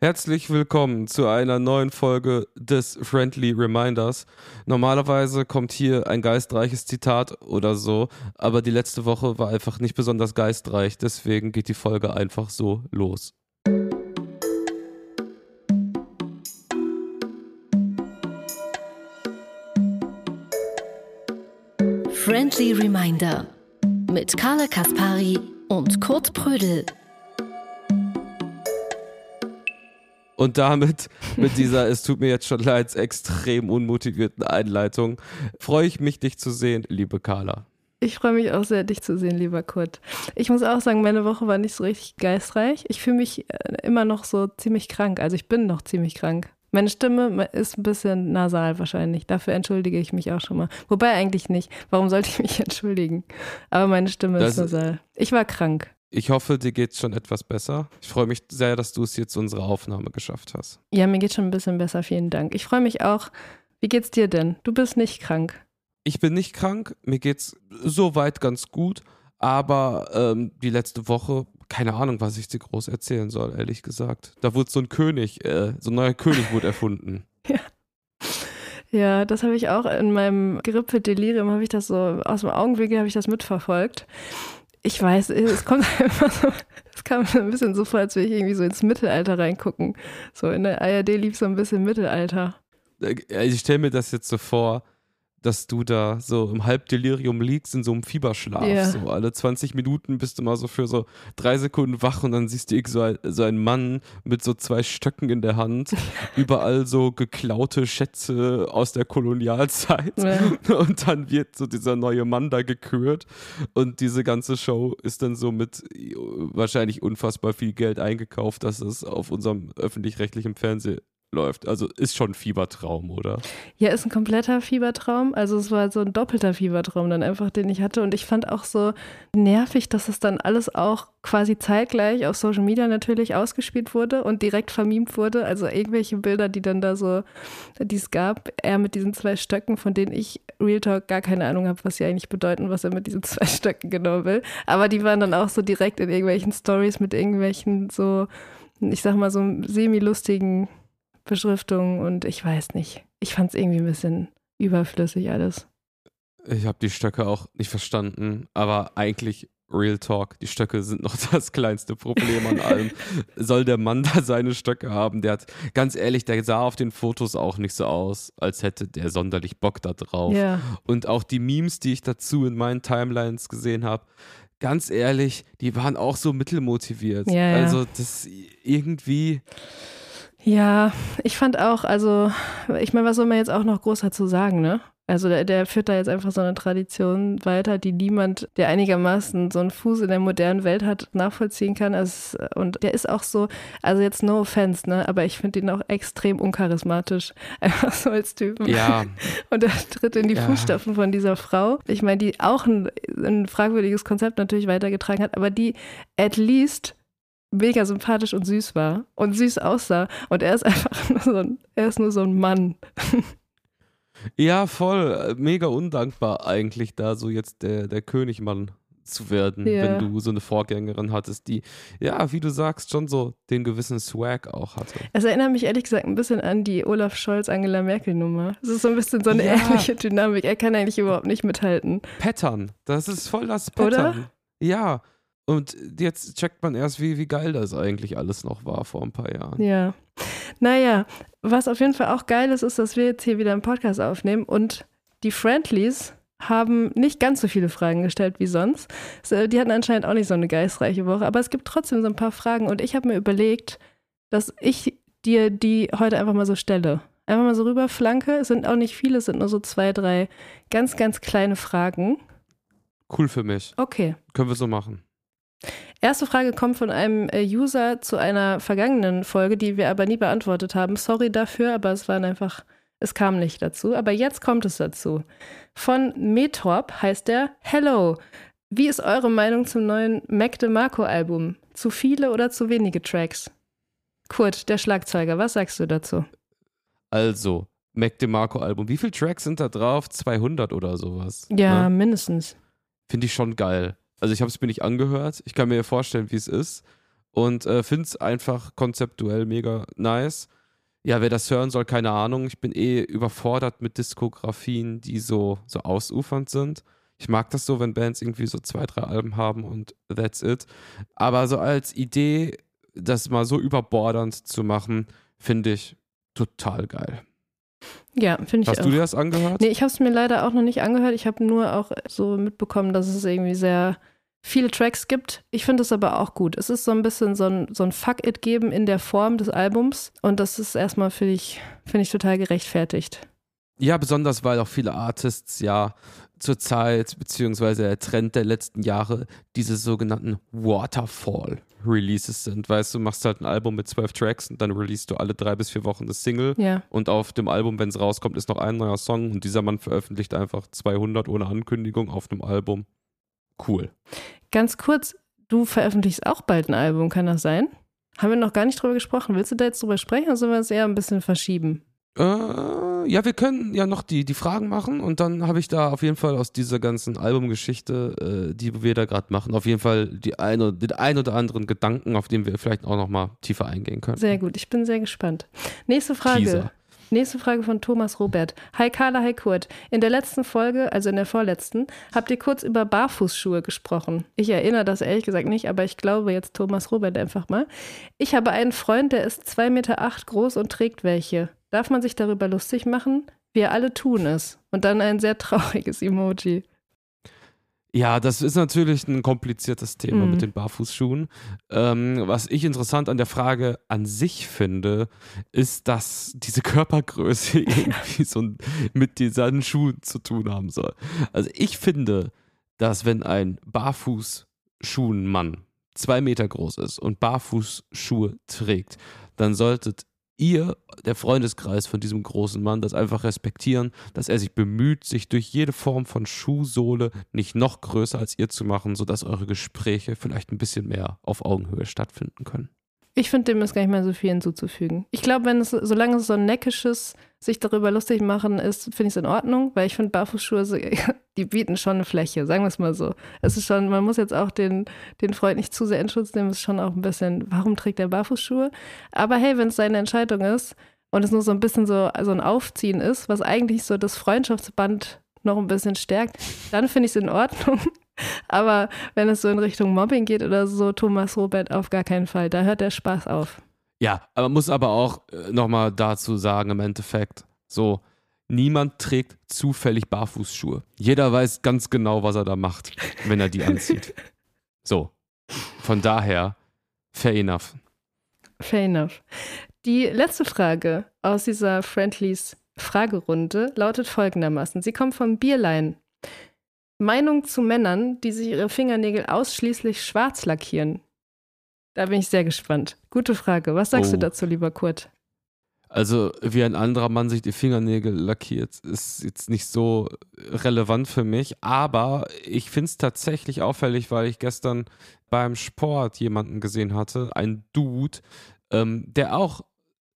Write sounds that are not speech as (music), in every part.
Herzlich willkommen zu einer neuen Folge des Friendly Reminders. Normalerweise kommt hier ein geistreiches Zitat oder so, aber die letzte Woche war einfach nicht besonders geistreich, deswegen geht die Folge einfach so los. Friendly Reminder mit Carla Kaspari und Kurt Prödel. Und damit, mit dieser, es tut mir jetzt schon leid, extrem unmotivierten Einleitung, freue ich mich, dich zu sehen, liebe Carla. Ich freue mich auch sehr, dich zu sehen, lieber Kurt. Ich muss auch sagen, meine Woche war nicht so richtig geistreich. Ich fühle mich äh, immer noch so ziemlich krank. Also ich bin noch ziemlich krank. Meine Stimme ist ein bisschen nasal wahrscheinlich. Dafür entschuldige ich mich auch schon mal. Wobei eigentlich nicht. Warum sollte ich mich (laughs) entschuldigen? Aber meine Stimme das ist nasal. Ich war krank. Ich hoffe, dir geht es schon etwas besser. Ich freue mich sehr, dass du es jetzt zu unserer Aufnahme geschafft hast. Ja, mir geht schon ein bisschen besser, vielen Dank. Ich freue mich auch. Wie geht's dir denn? Du bist nicht krank. Ich bin nicht krank, mir geht's soweit ganz gut, aber ähm, die letzte Woche, keine Ahnung, was ich dir groß erzählen soll, ehrlich gesagt. Da wurde so ein König, äh, so ein neuer König wurde erfunden. (laughs) ja. Ja, das habe ich auch in meinem Grippe-Delirium, habe ich das so, aus dem Augenwinkel habe ich das mitverfolgt. Ich weiß, es kommt (laughs) einfach so, es kam mir ein bisschen so vor, als würde ich irgendwie so ins Mittelalter reingucken. So in der ARD lief so ein bisschen Mittelalter. Ich stelle mir das jetzt so vor, dass du da so im Halbdelirium liegst, in so einem Fieberschlaf. Ja. So alle 20 Minuten bist du mal so für so drei Sekunden wach und dann siehst du so, ein, so einen Mann mit so zwei Stöcken in der Hand, (laughs) überall so geklaute Schätze aus der Kolonialzeit. Ja. (laughs) Und dann wird so dieser neue Mann da gekürt und diese ganze Show ist dann so mit wahrscheinlich unfassbar viel Geld eingekauft, dass es auf unserem öffentlich-rechtlichen Fernsehen läuft. Also ist schon ein Fiebertraum, oder? Ja, ist ein kompletter Fiebertraum. Also es war so ein doppelter Fiebertraum dann einfach, den ich hatte. Und ich fand auch so nervig, dass es dann alles auch quasi zeitgleich auf Social Media natürlich ausgespielt wurde und direkt vermiemt wurde. Also irgendwelche Bilder, die dann da so, die es gab, er mit diesen zwei Stöcken, von denen ich Real Talk gar keine Ahnung habe, was sie eigentlich bedeuten, was er mit diesen (laughs) zwei Stöcken genau will. Aber die waren dann auch so direkt in irgendwelchen Stories mit irgendwelchen so, ich sag mal so semi-lustigen Beschriftung und ich weiß nicht. Ich fand es irgendwie ein bisschen überflüssig alles. Ich habe die Stöcke auch nicht verstanden, aber eigentlich Real Talk, die Stöcke sind noch (laughs) das kleinste Problem an allem. Soll der Mann da seine Stöcke haben? Der hat, ganz ehrlich, der sah auf den Fotos auch nicht so aus, als hätte der sonderlich Bock da drauf. Ja. Und auch die Memes, die ich dazu in meinen Timelines gesehen habe, ganz ehrlich, die waren auch so mittelmotiviert. Ja. Also das irgendwie ja, ich fand auch, also, ich meine, was soll man jetzt auch noch groß dazu sagen, ne? Also der, der, führt da jetzt einfach so eine Tradition weiter, die niemand, der einigermaßen so einen Fuß in der modernen Welt hat, nachvollziehen kann. Also, und der ist auch so, also jetzt no offense, ne? Aber ich finde ihn auch extrem uncharismatisch. (laughs) Einfach so als Typ. Ja. Und er tritt in die ja. Fußstapfen von dieser Frau. Ich meine, die auch ein, ein fragwürdiges Konzept natürlich weitergetragen hat, aber die at least mega sympathisch und süß war und süß aussah. Und er ist einfach (laughs) nur so ein, er ist nur so ein Mann. Ja, voll. Mega undankbar eigentlich, da so jetzt der, der Königmann zu werden, ja. wenn du so eine Vorgängerin hattest, die, ja, wie du sagst, schon so den gewissen Swag auch hatte. Es erinnert mich ehrlich gesagt ein bisschen an die Olaf Scholz-Angela Merkel-Nummer. Es ist so ein bisschen so eine ja. ähnliche Dynamik. Er kann eigentlich überhaupt nicht mithalten. Pattern. Das ist voll das Pattern. Oder? Ja. Und jetzt checkt man erst, wie, wie geil das eigentlich alles noch war vor ein paar Jahren. Ja. Naja, was auf jeden Fall auch geil ist, ist, dass wir jetzt hier wieder einen Podcast aufnehmen und die Friendlies haben nicht ganz so viele Fragen gestellt wie sonst. Die hatten anscheinend auch nicht so eine geistreiche Woche, aber es gibt trotzdem so ein paar Fragen und ich habe mir überlegt, dass ich dir die heute einfach mal so stelle. Einfach mal so rüberflanke. Es sind auch nicht viele, es sind nur so zwei, drei ganz, ganz kleine Fragen. Cool für mich. Okay. Können wir so machen. Erste Frage kommt von einem äh, User zu einer vergangenen Folge, die wir aber nie beantwortet haben. Sorry dafür, aber es waren einfach, es kam nicht dazu. Aber jetzt kommt es dazu. Von Metorp heißt er Hello. Wie ist eure Meinung zum neuen Mac DeMarco Album? Zu viele oder zu wenige Tracks? Kurt, der Schlagzeuger, was sagst du dazu? Also, Mac DeMarco Album. Wie viele Tracks sind da drauf? 200 oder sowas? Ja, ne? mindestens. Finde ich schon geil. Also ich habe es mir nicht angehört. Ich kann mir vorstellen, wie es ist. und äh, finde es einfach konzeptuell mega nice. Ja, wer das hören soll, keine Ahnung. Ich bin eh überfordert mit Diskografien, die so, so ausufernd sind. Ich mag das so, wenn Bands irgendwie so zwei, drei Alben haben und that's it. Aber so als Idee, das mal so überbordernd zu machen, finde ich total geil. Ja, finde ich Hast auch. du dir das angehört? Nee, ich habe es mir leider auch noch nicht angehört. Ich habe nur auch so mitbekommen, dass es irgendwie sehr viele Tracks gibt. Ich finde es aber auch gut. Es ist so ein bisschen so ein, so ein Fuck-It geben in der Form des Albums. Und das ist erstmal, finde ich, find ich total gerechtfertigt. Ja, besonders weil auch viele Artists ja zur Zeit, beziehungsweise der Trend der letzten Jahre, diese sogenannten Waterfall-Releases sind. Weißt du, machst halt ein Album mit zwölf Tracks und dann releast du alle drei bis vier Wochen das Single. Ja. Und auf dem Album, wenn es rauskommt, ist noch ein neuer Song und dieser Mann veröffentlicht einfach 200 ohne Ankündigung auf einem Album. Cool. Ganz kurz, du veröffentlichst auch bald ein Album, kann das sein? Haben wir noch gar nicht drüber gesprochen. Willst du da jetzt drüber sprechen oder sollen wir es eher ein bisschen verschieben? Äh, ja, wir können ja noch die, die Fragen machen und dann habe ich da auf jeden Fall aus dieser ganzen Albumgeschichte, äh, die wir da gerade machen, auf jeden Fall die ein, den ein oder anderen Gedanken, auf den wir vielleicht auch noch mal tiefer eingehen können. Sehr gut, ich bin sehr gespannt. Nächste Frage. Teaser. Nächste Frage von Thomas Robert. Hi Carla, hi Kurt. In der letzten Folge, also in der vorletzten, habt ihr kurz über Barfußschuhe gesprochen. Ich erinnere das ehrlich gesagt nicht, aber ich glaube jetzt Thomas Robert einfach mal. Ich habe einen Freund, der ist 2,8 Meter acht groß und trägt welche. Darf man sich darüber lustig machen? Wir alle tun es. Und dann ein sehr (laughs) trauriges Emoji. Ja, das ist natürlich ein kompliziertes Thema Mhm. mit den Barfußschuhen. Ähm, was ich interessant an der Frage an sich finde, ist, dass diese Körpergröße (laughs) irgendwie so mit diesen Schuhen zu tun haben soll. Also ich finde, dass wenn ein Barfußschuhenmann zwei Meter groß ist und Barfußschuhe trägt, dann solltet ihr, der Freundeskreis von diesem großen Mann, das einfach respektieren, dass er sich bemüht, sich durch jede Form von Schuhsohle nicht noch größer als ihr zu machen, sodass eure Gespräche vielleicht ein bisschen mehr auf Augenhöhe stattfinden können. Ich finde, dem ist gar nicht mehr so viel hinzuzufügen. Ich glaube, wenn es, solange es so ein neckisches, sich darüber lustig machen ist, finde ich es in Ordnung, weil ich finde, Barfußschuhe, (laughs) die bieten schon eine Fläche, sagen wir es mal so. Es ist schon, man muss jetzt auch den, den Freund nicht zu sehr in Schutz nehmen, ist schon auch ein bisschen, warum trägt er Barfußschuhe? Aber hey, wenn es seine Entscheidung ist und es nur so ein bisschen so, so ein Aufziehen ist, was eigentlich so das Freundschaftsband noch ein bisschen stärkt, dann finde ich es in Ordnung. (laughs) Aber wenn es so in Richtung Mobbing geht oder so, Thomas Robert auf gar keinen Fall. Da hört der Spaß auf. Ja, aber man muss aber auch äh, nochmal dazu sagen, im Endeffekt, so, niemand trägt zufällig Barfußschuhe. Jeder weiß ganz genau, was er da macht, wenn er die anzieht. So, von daher, fair enough. Fair enough. Die letzte Frage aus dieser Friendlies Fragerunde lautet folgendermaßen. Sie kommt vom Bierlein. Meinung zu Männern, die sich ihre Fingernägel ausschließlich schwarz lackieren. Da bin ich sehr gespannt. Gute Frage. Was sagst Oh. du dazu, lieber Kurt? Also, wie ein anderer Mann sich die Fingernägel lackiert, ist jetzt nicht so relevant für mich, aber ich finde es tatsächlich auffällig, weil ich gestern beim Sport jemanden gesehen hatte, ein Dude, ähm, der auch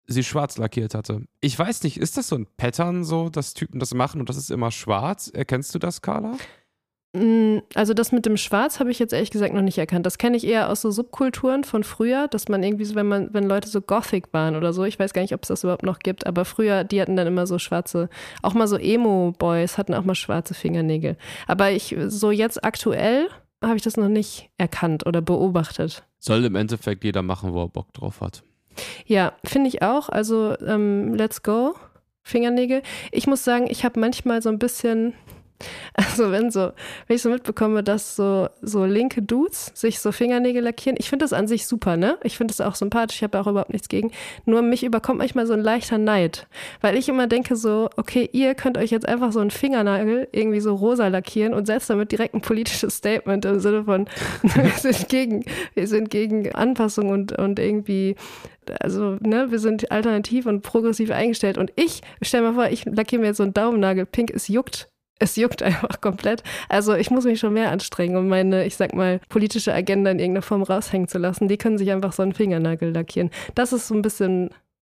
sie schwarz lackiert hatte. Ich weiß nicht, ist das so ein Pattern so, dass Typen das machen und das ist immer schwarz? Erkennst du das, Carla? Mm, Also das mit dem Schwarz habe ich jetzt ehrlich gesagt noch nicht erkannt. Das kenne ich eher aus so Subkulturen von früher, dass man irgendwie so, wenn man, wenn Leute so Gothic waren oder so, ich weiß gar nicht, ob es das überhaupt noch gibt, aber früher, die hatten dann immer so schwarze, auch mal so Emo-Boys hatten auch mal schwarze Fingernägel. Aber ich, so jetzt aktuell habe ich das noch nicht erkannt oder beobachtet. Soll im Endeffekt jeder machen, wo er Bock drauf hat. Ja, finde ich auch. Also, ähm, let's go. Fingernägel. Ich muss sagen, ich habe manchmal so ein bisschen, also wenn so, wenn ich so mitbekomme, dass so, so linke Dudes sich so Fingernägel lackieren, ich finde das an sich super, ne? Ich finde das auch sympathisch, ich habe auch überhaupt nichts gegen. Nur mich überkommt manchmal so ein leichter Neid, weil ich immer denke so, okay, ihr könnt euch jetzt einfach so einen Fingernagel irgendwie so rosa lackieren und setzt damit direkt ein politisches Statement im Sinne von, (laughs) wir sind gegen, wir sind gegen Anpassung und, und irgendwie also, ne, wir sind alternativ und progressiv eingestellt. Und ich, stell mal vor, ich lackiere mir jetzt so einen Daumennagel pink, es juckt. Es juckt einfach komplett. Also ich muss mich schon mehr anstrengen, um meine, ich sag mal, politische Agenda in irgendeiner Form raushängen zu lassen. Die können sich einfach so einen Fingernagel lackieren. Das ist so ein bisschen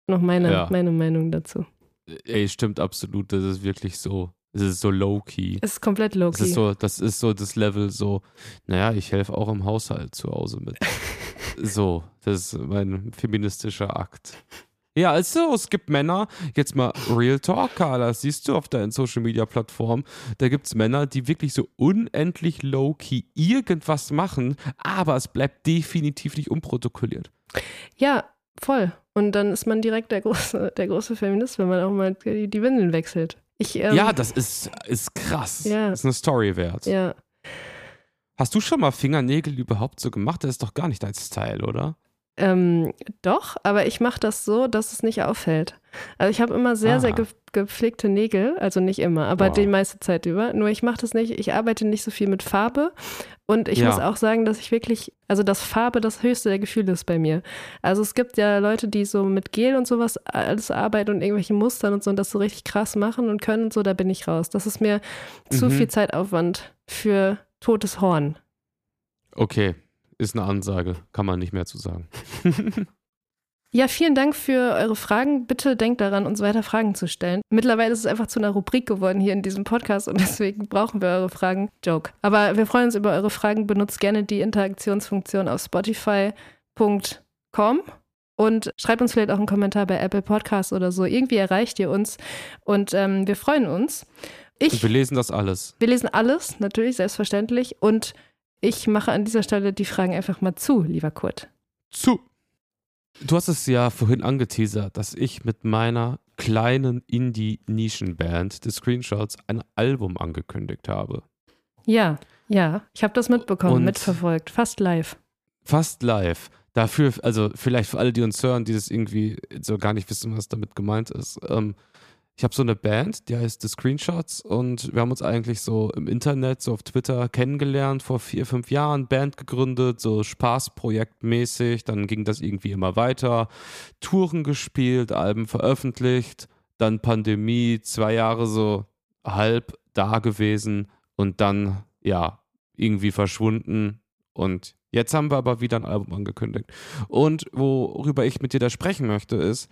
noch meine, Ja. meine Meinung dazu. Ey, stimmt absolut. Das ist wirklich so. Es ist so low-key. Es ist komplett Das low-key. ist so, das ist so das Level so, naja, ich helfe auch im Haushalt zu Hause mit. (laughs) So, das ist mein feministischer Akt. Ja, also es gibt Männer, jetzt mal Real Talk, Carla, das siehst du auf deinen Social Media Plattformen, da gibt es Männer, die wirklich so unendlich low-key irgendwas machen, aber es bleibt definitiv nicht unprotokolliert. Ja, voll. Und dann ist man direkt der große, der große Feminist, wenn man auch mal die, die Windeln wechselt. Ich, ähm, ja, das ist, ist krass. Ja. Das ist eine Story wert. Ja. Hast du schon mal Fingernägel überhaupt so gemacht? Das ist doch gar nicht dein Style, oder? Ähm, doch, aber ich mache das so, dass es nicht auffällt. Also ich habe immer sehr, ah. sehr ge gepflegte Nägel, also nicht immer, aber wow. die meiste Zeit über. Nur ich mache das nicht, ich arbeite nicht so viel mit Farbe und ich ja. muss auch sagen, dass ich wirklich, also dass Farbe das höchste der Gefühle ist bei mir. Also es gibt ja Leute, die so mit Gel und sowas alles arbeiten und irgendwelche Mustern und so und das so richtig krass machen und können und so, da bin ich raus. Das ist mir mhm. zu viel Zeitaufwand für totes Horn. Okay, ist eine Ansage, kann man nicht mehr zu sagen. (laughs) Ja, vielen Dank für eure Fragen. Bitte denkt daran, uns weiter Fragen zu stellen. Mittlerweile ist es einfach zu einer Rubrik geworden hier in diesem Podcast und (laughs) deswegen brauchen wir eure Fragen. Joke. Aber wir freuen uns über eure Fragen. Benutzt gerne die Interaktionsfunktion auf spotify.com und schreibt uns vielleicht auch einen Kommentar bei Apple Podcasts oder so. Irgendwie erreicht ihr uns und ähm, wir freuen uns. Ich, wir lesen das alles. Wir lesen alles, natürlich, selbstverständlich. Und ich mache an dieser Stelle die Fragen einfach mal zu, lieber Kurt. Zu. Du hast es ja vorhin angeteasert, dass ich mit meiner kleinen Indie-Nischenband The Screenshots ein Album angekündigt habe. Ja, ja, ich habe das mitbekommen, Und mitverfolgt, fast live. Fast live. Dafür, also vielleicht für alle, die uns hören, die das irgendwie so gar nicht wissen, was damit gemeint ist. Ähm, ich habe so eine Band, die heißt The Screenshots und wir haben uns eigentlich so im Internet, so auf Twitter kennengelernt, vor vier, fünf Jahren, Band gegründet, so Spaßprojektmäßig, dann ging das irgendwie immer weiter, Touren gespielt, Alben veröffentlicht, dann Pandemie, zwei Jahre so halb da gewesen und dann, ja, irgendwie verschwunden. Und jetzt haben wir aber wieder ein Album angekündigt. Und worüber ich mit dir da sprechen möchte, ist,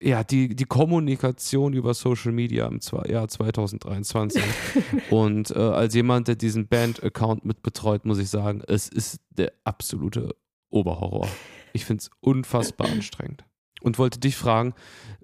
ja, die, die Kommunikation über Social Media im Jahr (laughs) 2023. und äh, als jemand, der diesen Band-Account mitbetreut, muss ich sagen, es ist der absolute Oberhorror. Ich finde es unfassbar anstrengend. Und wollte dich fragen,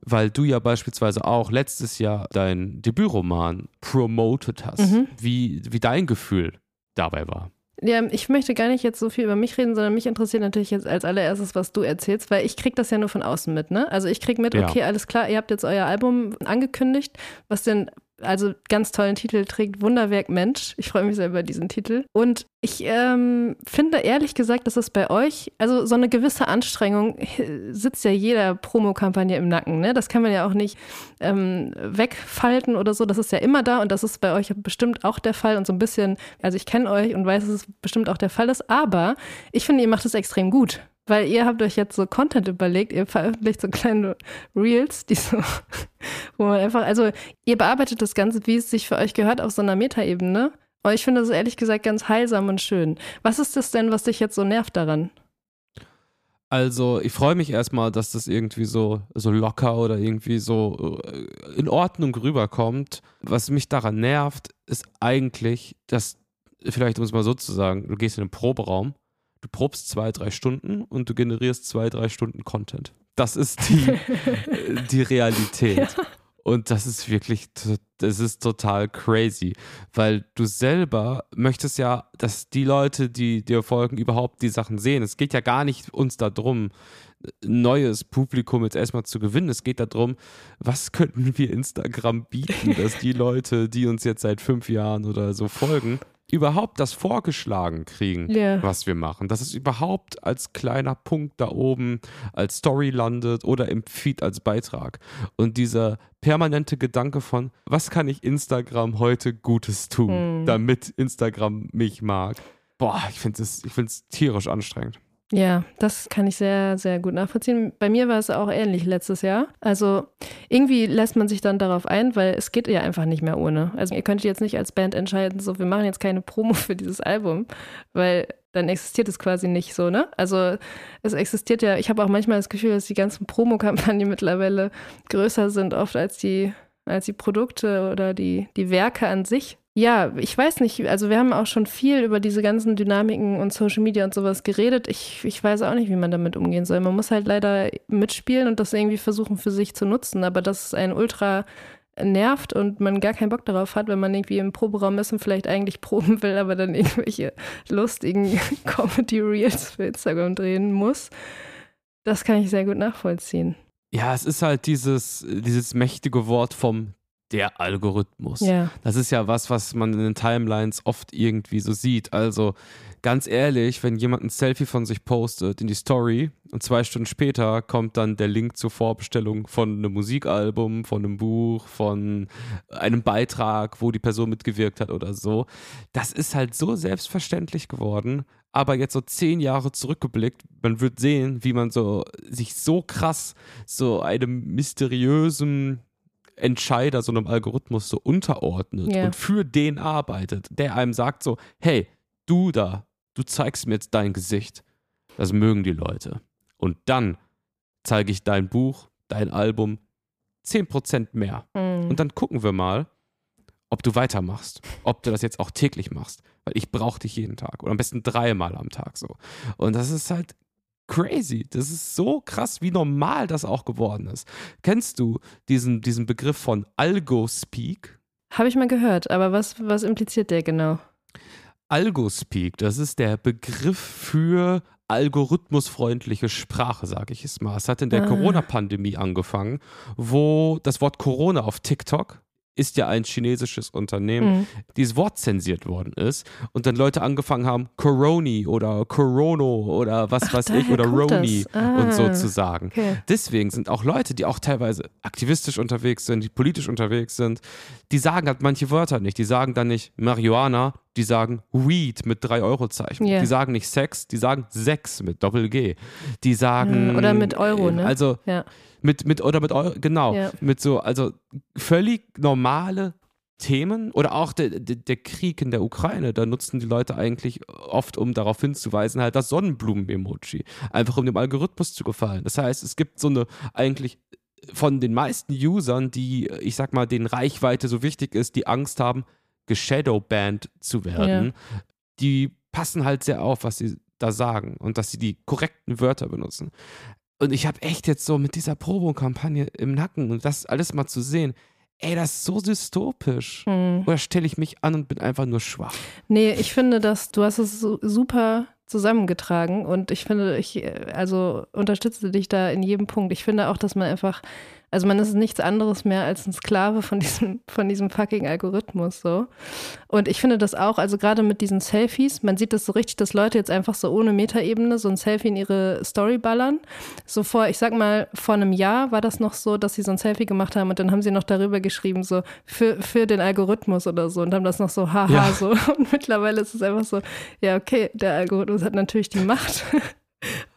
weil du ja beispielsweise auch letztes Jahr dein Debütroman promoted hast, mhm. wie, wie dein Gefühl dabei war. Ja, ich möchte gar nicht jetzt so viel über mich reden, sondern mich interessiert natürlich jetzt als allererstes, was du erzählst, weil ich krieg das ja nur von außen mit, ne? Also ich krieg mit, ja. okay, alles klar, ihr habt jetzt euer Album angekündigt, was denn also ganz tollen Titel trägt, Wunderwerk Mensch. Ich freue mich sehr über diesen Titel. Und ich ähm, finde ehrlich gesagt, dass es bei euch, also so eine gewisse Anstrengung sitzt ja jeder Promokampagne im Nacken. Ne? Das kann man ja auch nicht ähm, wegfalten oder so. Das ist ja immer da und das ist bei euch bestimmt auch der Fall. Und so ein bisschen, also ich kenne euch und weiß, dass es bestimmt auch der Fall ist. Aber ich finde, ihr macht es extrem gut. Weil ihr habt euch jetzt so Content überlegt, ihr veröffentlicht so kleine Reels, die so, (laughs) wo man einfach, also ihr bearbeitet das Ganze, wie es sich für euch gehört, auf so einer Metaebene. Und ich finde das ehrlich gesagt ganz heilsam und schön. Was ist das denn, was dich jetzt so nervt daran? Also, ich freue mich erstmal, dass das irgendwie so, so locker oder irgendwie so äh, in Ordnung rüberkommt. Was mich daran nervt, ist eigentlich, dass, vielleicht um es mal so zu sagen, du gehst in den Proberaum du probst zwei, drei Stunden und du generierst zwei, drei Stunden Content. Das ist die, (laughs) die Realität. Ja. Und das ist wirklich, das ist total crazy, weil du selber möchtest ja, dass die Leute, die dir folgen, überhaupt die Sachen sehen. Es geht ja gar nicht uns darum, neues Publikum jetzt erstmal zu gewinnen. Es geht darum, was könnten wir Instagram bieten, dass die (laughs) Leute, die uns jetzt seit fünf Jahren oder so folgen, überhaupt das vorgeschlagen kriegen, yeah. was wir machen. Dass es überhaupt als kleiner Punkt da oben als Story landet oder im Feed als Beitrag. Und dieser permanente Gedanke von, was kann ich Instagram heute Gutes tun, mm. damit Instagram mich mag. Boah, ich finde es tierisch anstrengend. Ja, das kann ich sehr, sehr gut nachvollziehen. Bei mir war es auch ähnlich letztes Jahr. Also irgendwie lässt man sich dann darauf ein, weil es geht ja einfach nicht mehr ohne. Also ihr könnt jetzt nicht als Band entscheiden, so wir machen jetzt keine Promo (laughs) für dieses Album, weil dann existiert es quasi nicht so, ne? Also es existiert ja, ich habe auch manchmal das Gefühl, dass die ganzen Promokampagnen (laughs) mittlerweile größer sind oft als die als die Produkte oder die, die Werke an sich Ja, ich weiß nicht. Also wir haben auch schon viel über diese ganzen Dynamiken und Social Media und sowas geredet. Ich, ich weiß auch nicht, wie man damit umgehen soll. Man muss halt leider mitspielen und das irgendwie versuchen für sich zu nutzen. Aber das ist ein ultra nervt und man gar keinen Bock darauf hat, wenn man irgendwie im Proberaum ist und vielleicht eigentlich proben will, aber dann (laughs) irgendwelche lustigen (laughs) Comedy-Reels für Instagram drehen muss. Das kann ich sehr gut nachvollziehen. Ja, es ist halt dieses, dieses mächtige Wort vom der Algorithmus. Ja. Das ist ja was, was man in den Timelines oft irgendwie so sieht. Also ganz ehrlich, wenn jemand ein Selfie von sich postet in die Story und zwei Stunden später kommt dann der Link zur Vorbestellung von einem Musikalbum, von einem Buch, von einem Beitrag, wo die Person mitgewirkt hat oder so. Das ist halt so selbstverständlich geworden. Aber jetzt so zehn Jahre zurückgeblickt, man wird sehen, wie man so sich so krass so einem mysteriösen Entscheider so einem Algorithmus so unterordnet Ja. und für den arbeitet, der einem sagt so, hey, du da, du zeigst mir jetzt dein Gesicht. Das mögen die Leute. Und dann zeige ich dein Buch, dein Album 10% mehr. Mhm. Und dann gucken wir mal, ob du weitermachst. Ob du das jetzt auch täglich machst. Weil ich brauche dich jeden Tag. Oder am besten dreimal am Tag so. Und das ist halt crazy. Das ist so krass, wie normal das auch geworden ist. Kennst du diesen, diesen Begriff von Algo-Speak? Habe ich mal gehört, aber was, was impliziert der genau? Algo-Speak, das ist der Begriff für algorithmusfreundliche Sprache, sage ich es mal. Es hat in der Ah. Corona-Pandemie angefangen, wo das Wort Corona auf TikTok ist ja ein chinesisches Unternehmen, Mhm. dieses Wort zensiert worden ist und dann Leute angefangen haben, Coroni oder Corono oder was Ach, weiß ich oder Roni. Ah. und so zu sagen. Okay. Deswegen sind auch Leute, die auch teilweise aktivistisch unterwegs sind, die politisch unterwegs sind, die sagen halt manche Wörter nicht. Die sagen dann nicht Marihuana, die sagen Weed mit 3-Euro-Zeichen. Ja. Die sagen nicht Sex, die sagen Sex mit Doppel-G. Die sagen. Oder mit Euro, ne? Also Ja. mit, mit, oder mit Euro, genau. Ja. Mit so, also völlig normale Themen oder auch der, der, der Krieg in der Ukraine, da nutzen die Leute eigentlich oft, um darauf hinzuweisen, halt das Sonnenblumen-Emoji. Einfach um dem Algorithmus zu gefallen. Das heißt, es gibt so eine eigentlich von den meisten Usern, die, ich sag mal, denen Reichweite so wichtig ist, die Angst haben, geshadowbanned zu werden, die passen halt sehr auf, was sie da sagen und dass sie die korrekten Wörter benutzen. Und ich habe echt jetzt so mit dieser Probo-Kampagne im Nacken und das alles mal zu sehen, ey, das ist so dystopisch. Mhm. Oder stelle ich mich an und bin einfach nur schwach? Nee, ich finde, dass du hast es so super zusammengetragen und ich finde, ich äh, also unterstütze dich da in jedem Punkt. Ich finde auch, dass man einfach, also man ist nichts anderes mehr als ein Sklave von diesem, von diesem fucking Algorithmus so. Und ich finde das auch, also gerade mit diesen Selfies, man sieht das so richtig, dass Leute jetzt einfach so ohne Metaebene so ein Selfie in ihre Story ballern. So vor, ich sag mal, vor einem Jahr war das noch so, dass sie so ein Selfie gemacht haben und dann haben sie noch darüber geschrieben, so für, für den Algorithmus oder so und haben das noch so haha Ja. so. (laughs) Und mittlerweile ist es einfach so, ja, okay, der Algorithmus hat natürlich die Macht. (laughs)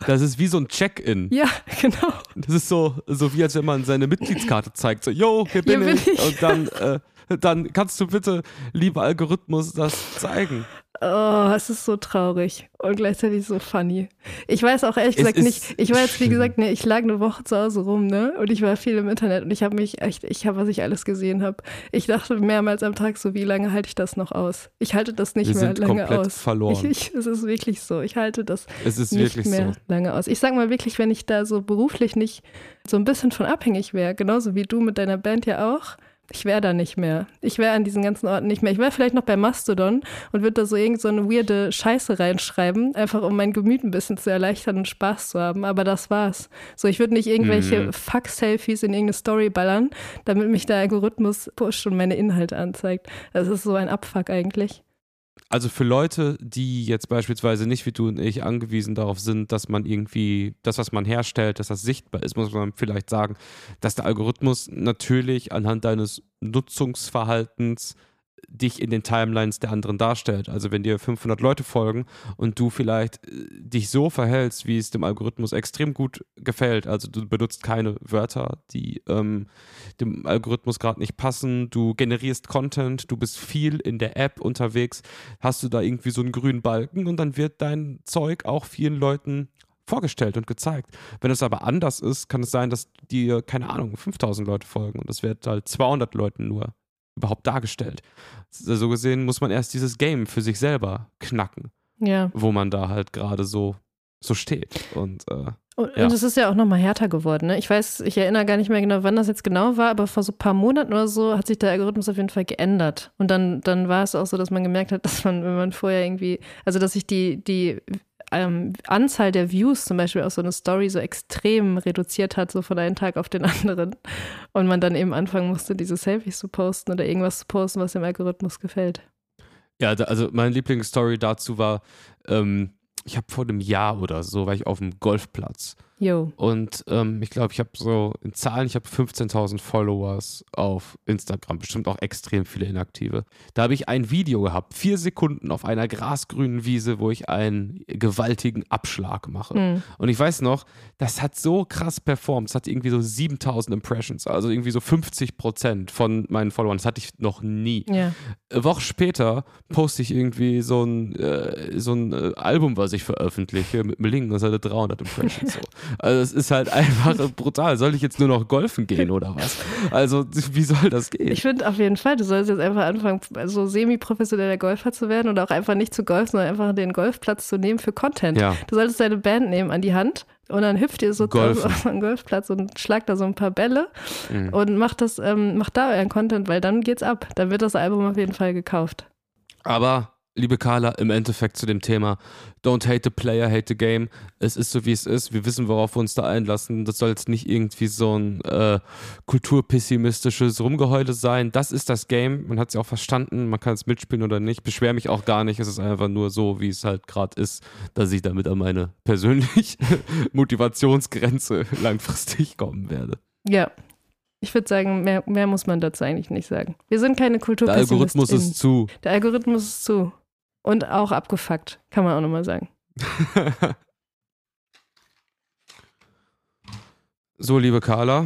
Das ist wie so ein Check-in. ja, genau. Das ist so, so wie als wenn man seine Mitgliedskarte zeigt. So, yo, hier bin, Hier bin ich. ich. Und dann, äh, dann kannst du bitte, lieber Algorithmus, das zeigen. Oh, es ist so traurig und gleichzeitig so funny. Ich weiß auch ehrlich Es gesagt nicht, ich war jetzt, wie gesagt, ne, ich lag eine Woche zu Hause rum, ne? Und ich war viel im Internet und ich habe mich echt, ich habe, was ich alles gesehen habe. Ich dachte mehrmals am Tag so, wie lange halte ich das noch aus? Ich halte das nicht Wir mehr sind lange komplett aus. verloren. Ich, (laughs) ich, es ist wirklich so. Ich halte das Es ist nicht wirklich mehr so. lange aus. Ich sag mal wirklich, wenn ich da so beruflich nicht so ein bisschen von abhängig wäre, genauso wie du mit deiner Band ja auch, ich wäre da nicht mehr. Ich wäre an diesen ganzen Orten nicht mehr. Ich wäre vielleicht noch bei Mastodon und würde da so irgend so eine weirde Scheiße reinschreiben, einfach um mein Gemüt ein bisschen zu erleichtern und Spaß zu haben. Aber das war's. So, ich würde nicht irgendwelche Mhm. Fuck-Selfies in irgendeine Story ballern, damit mich der Algorithmus pusht und meine Inhalte anzeigt. Das ist so ein Abfuck eigentlich. Also für Leute, die jetzt beispielsweise nicht wie du und ich angewiesen darauf sind, dass man irgendwie das, was man herstellt, dass das sichtbar ist, muss man vielleicht sagen, dass der Algorithmus natürlich anhand deines Nutzungsverhaltens dich in den Timelines der anderen darstellt. Also wenn dir 500 Leute folgen und du vielleicht äh, dich so verhältst, wie es dem Algorithmus extrem gut gefällt, also du benutzt keine Wörter, die ähm, dem Algorithmus gerade nicht passen, du generierst Content, du bist viel in der App unterwegs, hast du da irgendwie so einen grünen Balken und dann wird dein Zeug auch vielen Leuten vorgestellt und gezeigt. Wenn es aber anders ist, kann es sein, dass dir, keine Ahnung, 5000 Leute folgen und das wird halt 200 Leuten nur überhaupt dargestellt. So gesehen muss man erst dieses Game für sich selber knacken, Ja. wo man da halt gerade so, so steht. Und äh, Und, Ja. und es ist ja auch nochmal härter geworden. Ne? Ich weiß, ich erinnere gar nicht mehr genau, wann das jetzt genau war, aber vor so ein paar Monaten oder so hat sich der Algorithmus auf jeden Fall geändert. Und dann, dann war es auch so, dass man gemerkt hat, (laughs) dass man, wenn man vorher irgendwie, also dass sich die, die ähm, Anzahl der Views zum Beispiel auf so eine Story so extrem reduziert hat, so von einem Tag auf den anderen. Und man dann eben anfangen musste, diese Selfies zu posten oder irgendwas zu posten, was dem Algorithmus gefällt. ja, also meine Lieblingsstory dazu war, ähm, ich habe vor einem Jahr oder so, war ich auf dem Golfplatz. Jo. Und ähm, ich glaube, ich habe so in Zahlen, ich habe 15.000 Followers auf Instagram, bestimmt auch extrem viele Inaktive. Da habe ich ein Video gehabt, vier Sekunden auf einer grasgrünen Wiese, wo ich einen gewaltigen Abschlag mache. Hm. Und ich weiß noch, das hat so krass performt. Es hatte irgendwie so 7000 Impressions, also irgendwie so 50 Prozent von meinen Followern. Das hatte ich noch nie. Ja. Eine Woche später poste ich irgendwie so ein, äh, so ein äh, Album, was ich veröffentliche, mit einem Link, das hatte 300 Impressions. So. Also es ist halt (laughs) einfach brutal. Soll ich jetzt nur noch golfen gehen oder was? Also wie soll das gehen? Ich finde auf jeden Fall, du sollst jetzt einfach anfangen, so semi-professioneller Golfer zu werden oder auch einfach nicht zu golfen, sondern einfach den Golfplatz zu nehmen für Content. ja, Du solltest deine Band nehmen an die Hand und dann hüpft ihr so (laughs) auf einen Golfplatz und schlagt da so ein paar Bälle Mhm. und macht das, ähm, macht da euren Content, weil dann geht's ab. Dann wird das Album auf jeden Fall gekauft. aber liebe Carla, im Endeffekt zu dem Thema Don't hate the player, hate the game. Es ist so, wie es ist. Wir wissen, worauf wir uns da einlassen. Das soll jetzt nicht irgendwie so ein äh, kulturpessimistisches Rumgeheule sein. Das ist das Game. Man hat es ja auch verstanden. Man kann es mitspielen oder nicht. Beschwer mich auch gar nicht. Es ist einfach nur so, wie es halt gerade ist, dass ich damit an meine persönliche (laughs) Motivationsgrenze (laughs) langfristig kommen werde. Ja. Ich würde sagen, mehr, mehr muss man dazu eigentlich nicht sagen. Wir sind keine Der Kulturpessimistin. Algorithmus ist zu. Der Algorithmus ist zu. Und auch abgefuckt, kann man auch nochmal sagen. (laughs) so, liebe Carla,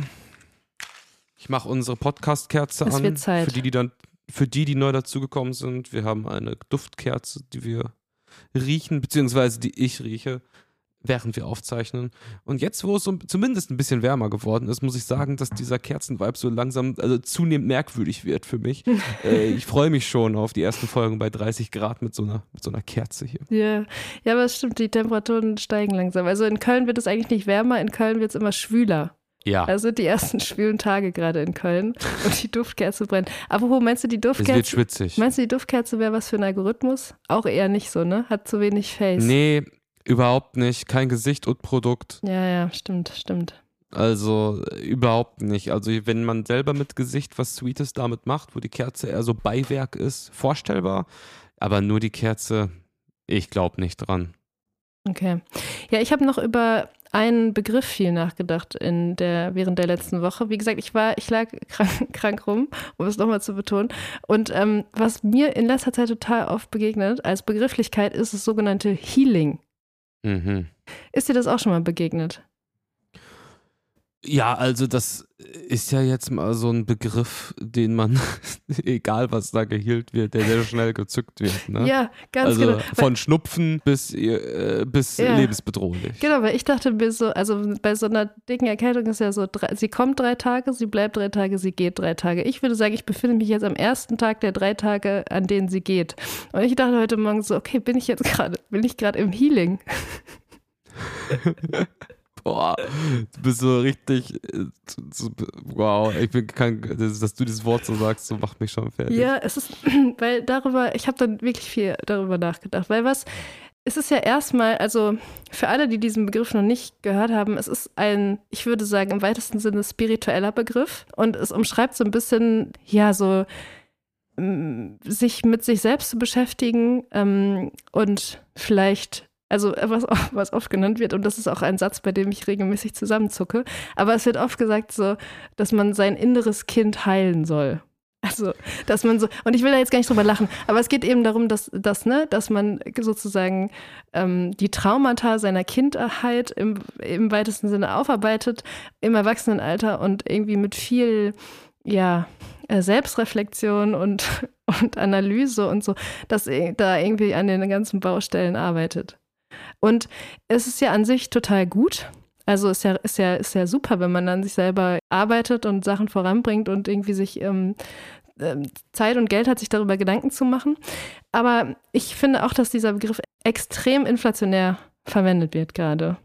ich mache unsere Podcast-Kerze an. wird Zeit. Für die, die dann, für die, die neu dazugekommen sind, wir haben eine Duftkerze, die wir riechen, beziehungsweise die ich rieche, während wir aufzeichnen. Und jetzt, wo es so zumindest ein bisschen wärmer geworden ist, muss ich sagen, dass dieser Kerzenvibe so langsam, also zunehmend merkwürdig wird für mich. (laughs) äh, ich freue mich schon auf die ersten Folgen bei 30 Grad mit so einer, mit so einer Kerze hier. Ja. ja, aber es stimmt, die Temperaturen steigen langsam. Also in Köln wird es eigentlich nicht wärmer, in Köln wird es immer schwüler. Ja, Also die ersten schwülen Tage gerade in Köln (laughs) und die Duftkerze brennt. Apropos, meinst du, die es wird Duftkerze, schwitzig. meinst du, die Duftkerze wäre was für ein Algorithmus? Auch eher nicht so, ne? Hat zu wenig Face. Nee, überhaupt nicht. Kein Gesicht und Produkt. Ja, ja, stimmt, stimmt. Also überhaupt nicht. Also wenn man selber mit Gesicht was Sweetes damit macht, wo die Kerze eher so Beiwerk ist, vorstellbar. Aber nur die Kerze, ich glaube nicht dran. Okay. Ja, ich habe noch über einen Begriff viel nachgedacht in der, während der letzten Woche. Wie gesagt, ich war, ich lag (laughs) krank, krank rum, um es nochmal zu betonen. Und ähm, was mir in letzter Zeit total oft begegnet als Begrifflichkeit, ist das sogenannte Healing. Mhm. Ist dir das auch schon mal begegnet? Ja, also das ist ja jetzt mal so ein Begriff, den man, (laughs) egal was da gehielt wird, der sehr schnell gezückt wird. Ne? Ja, ganz also genau. Weil- von Schnupfen bis, äh, bis Ja. lebensbedrohlich. Genau, weil ich dachte mir so, also bei so einer dicken Erkältung ist ja so, drei, sie kommt drei Tage, sie bleibt drei Tage, sie geht drei Tage. Ich würde sagen, ich befinde mich jetzt am ersten Tag der drei Tage, an denen sie geht. Und ich dachte heute Morgen so, okay, bin ich jetzt gerade, bin ich gerade im Healing? (laughs) Boah, du bist so richtig, äh, so, wow, ich bin kein, dass, du dieses Wort so sagst, so macht mich schon fertig. Ja, es ist, (clears throat) weil darüber, ich habe dann wirklich viel darüber nachgedacht, weil was, es ist ja erstmal, also für alle, die diesen Begriff noch nicht gehört haben, es ist ein, ich würde sagen, im weitesten Sinne spiritueller Begriff und es umschreibt so ein bisschen, ja, so sich mit sich selbst zu beschäftigen ähm, und vielleicht, also was, (laughs) was oft genannt wird, und das ist auch ein Satz, bei dem ich regelmäßig zusammenzucke, aber es wird oft gesagt so, dass man sein inneres Kind heilen soll. Also, dass man so, und ich will da jetzt gar nicht drüber lachen, aber es geht eben darum, dass, dass, ne, dass man sozusagen ähm, die Traumata seiner Kindheit im, im weitesten Sinne aufarbeitet, im Erwachsenenalter und irgendwie mit viel, ja, äh, Selbstreflexion und, (laughs) und Analyse und so, dass er da irgendwie an den ganzen Baustellen arbeitet. Und es ist ja an sich total gut. Also ist ja, ist ja, ist ja super, wenn man dann sich selber arbeitet und Sachen voranbringt und irgendwie sich ähm, ähm, Zeit und Geld hat, sich darüber Gedanken zu machen. Aber ich finde auch, dass dieser Begriff extrem inflationär verwendet wird gerade.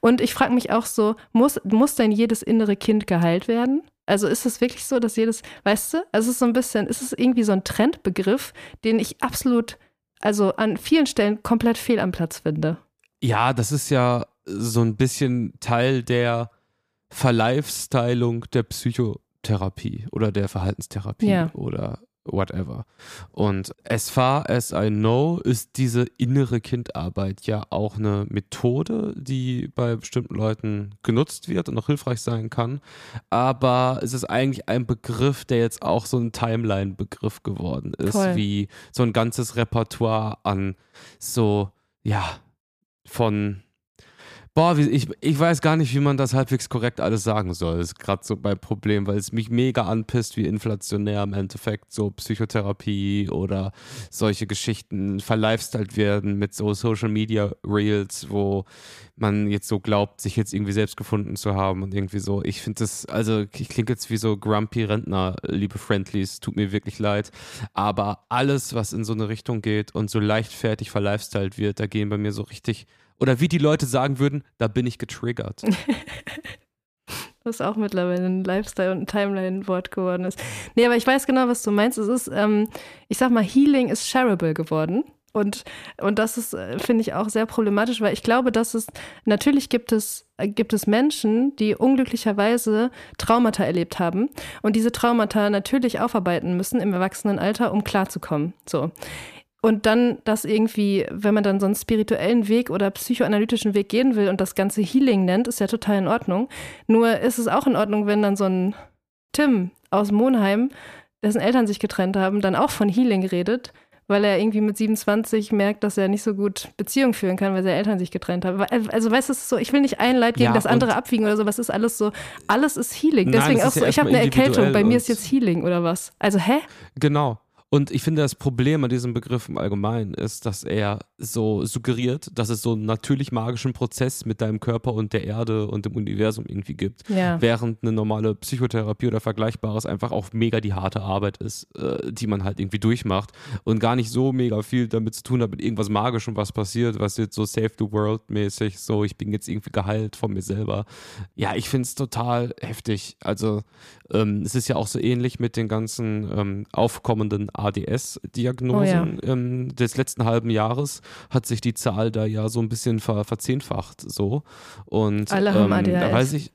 Und ich frage mich auch so, muss, muss denn jedes innere Kind geheilt werden? Also ist es wirklich so, dass jedes, weißt du, also es ist so ein bisschen, ist es irgendwie so ein Trendbegriff, den ich absolut, also an vielen Stellen komplett fehl am Platz finde. Ja, das ist ja so ein bisschen Teil der Verlifestylung der Psychotherapie oder der Verhaltenstherapie ja. oder whatever. Und as far as I know, ist diese innere Kindarbeit ja auch eine Methode, die bei bestimmten Leuten genutzt wird und auch hilfreich sein kann. Aber es ist eigentlich ein Begriff, der jetzt auch so ein Timeline-Begriff geworden ist, Voll. wie so ein ganzes Repertoire an so, ja, von Boah, ich, ich weiß gar nicht, wie man das halbwegs korrekt alles sagen soll. Das ist gerade so bei Problem, weil es mich mega anpisst, wie inflationär im Endeffekt so Psychotherapie oder solche Geschichten verlifestylt werden mit so Social Media Reels, wo man jetzt so glaubt, sich jetzt irgendwie selbst gefunden zu haben und irgendwie so. Ich finde das, also ich klinge jetzt wie so grumpy Rentner, liebe Friendlies, tut mir wirklich leid. Aber alles, was in so eine Richtung geht und so leichtfertig verlifestylt wird, da gehen bei mir so richtig oder wie die Leute sagen würden, da bin ich getriggert. (laughs) was auch mittlerweile ein Lifestyle- und ein Timeline-Wort geworden ist. Nee, aber ich weiß genau, was du meinst. Es ist, ähm, ich sag mal, Healing ist shareable geworden. Und, und das ist, äh, finde ich, auch sehr problematisch, weil ich glaube, dass es, natürlich gibt es, äh, gibt es Menschen, die unglücklicherweise Traumata erlebt haben und diese Traumata natürlich aufarbeiten müssen im Erwachsenenalter, um klarzukommen. So. Und dann das irgendwie, wenn man dann so einen spirituellen Weg oder psychoanalytischen Weg gehen will und das Ganze Healing nennt, ist ja total in Ordnung. Nur ist es auch in Ordnung, wenn dann so ein Tim aus Monheim, dessen Eltern sich getrennt haben, dann auch von Healing redet, weil er irgendwie mit 27 merkt, dass er nicht so gut Beziehungen führen kann, weil seine Eltern sich getrennt haben. Also weißt du, so, ich will nicht ein Leid gegen ja, das andere abwiegen oder so, was ist alles so, alles ist Healing. Deswegen Nein, auch so, ja ich habe eine Erkältung, bei mir ist jetzt Healing oder was. Also hä? Genau. Und ich finde, das Problem an diesem Begriff im Allgemeinen ist, dass er so suggeriert, dass es so einen natürlich magischen Prozess mit deinem Körper und der Erde und dem Universum irgendwie gibt. Ja. Während eine normale Psychotherapie oder Vergleichbares einfach auch mega die harte Arbeit ist, äh, die man halt irgendwie durchmacht und gar nicht so mega viel damit zu tun hat, mit irgendwas Magischem, was passiert, was jetzt so Save the World mäßig, so ich bin jetzt irgendwie geheilt von mir selber. Ja, ich finde es total heftig. Also ähm, es ist ja auch so ähnlich mit den ganzen ähm, aufkommenden ADS-Diagnosen oh ja. ähm, des letzten halben Jahres hat sich die Zahl da ja so ein bisschen ver verzehnfacht so. Und Alle haben ADHS. Ähm, da weiß ich,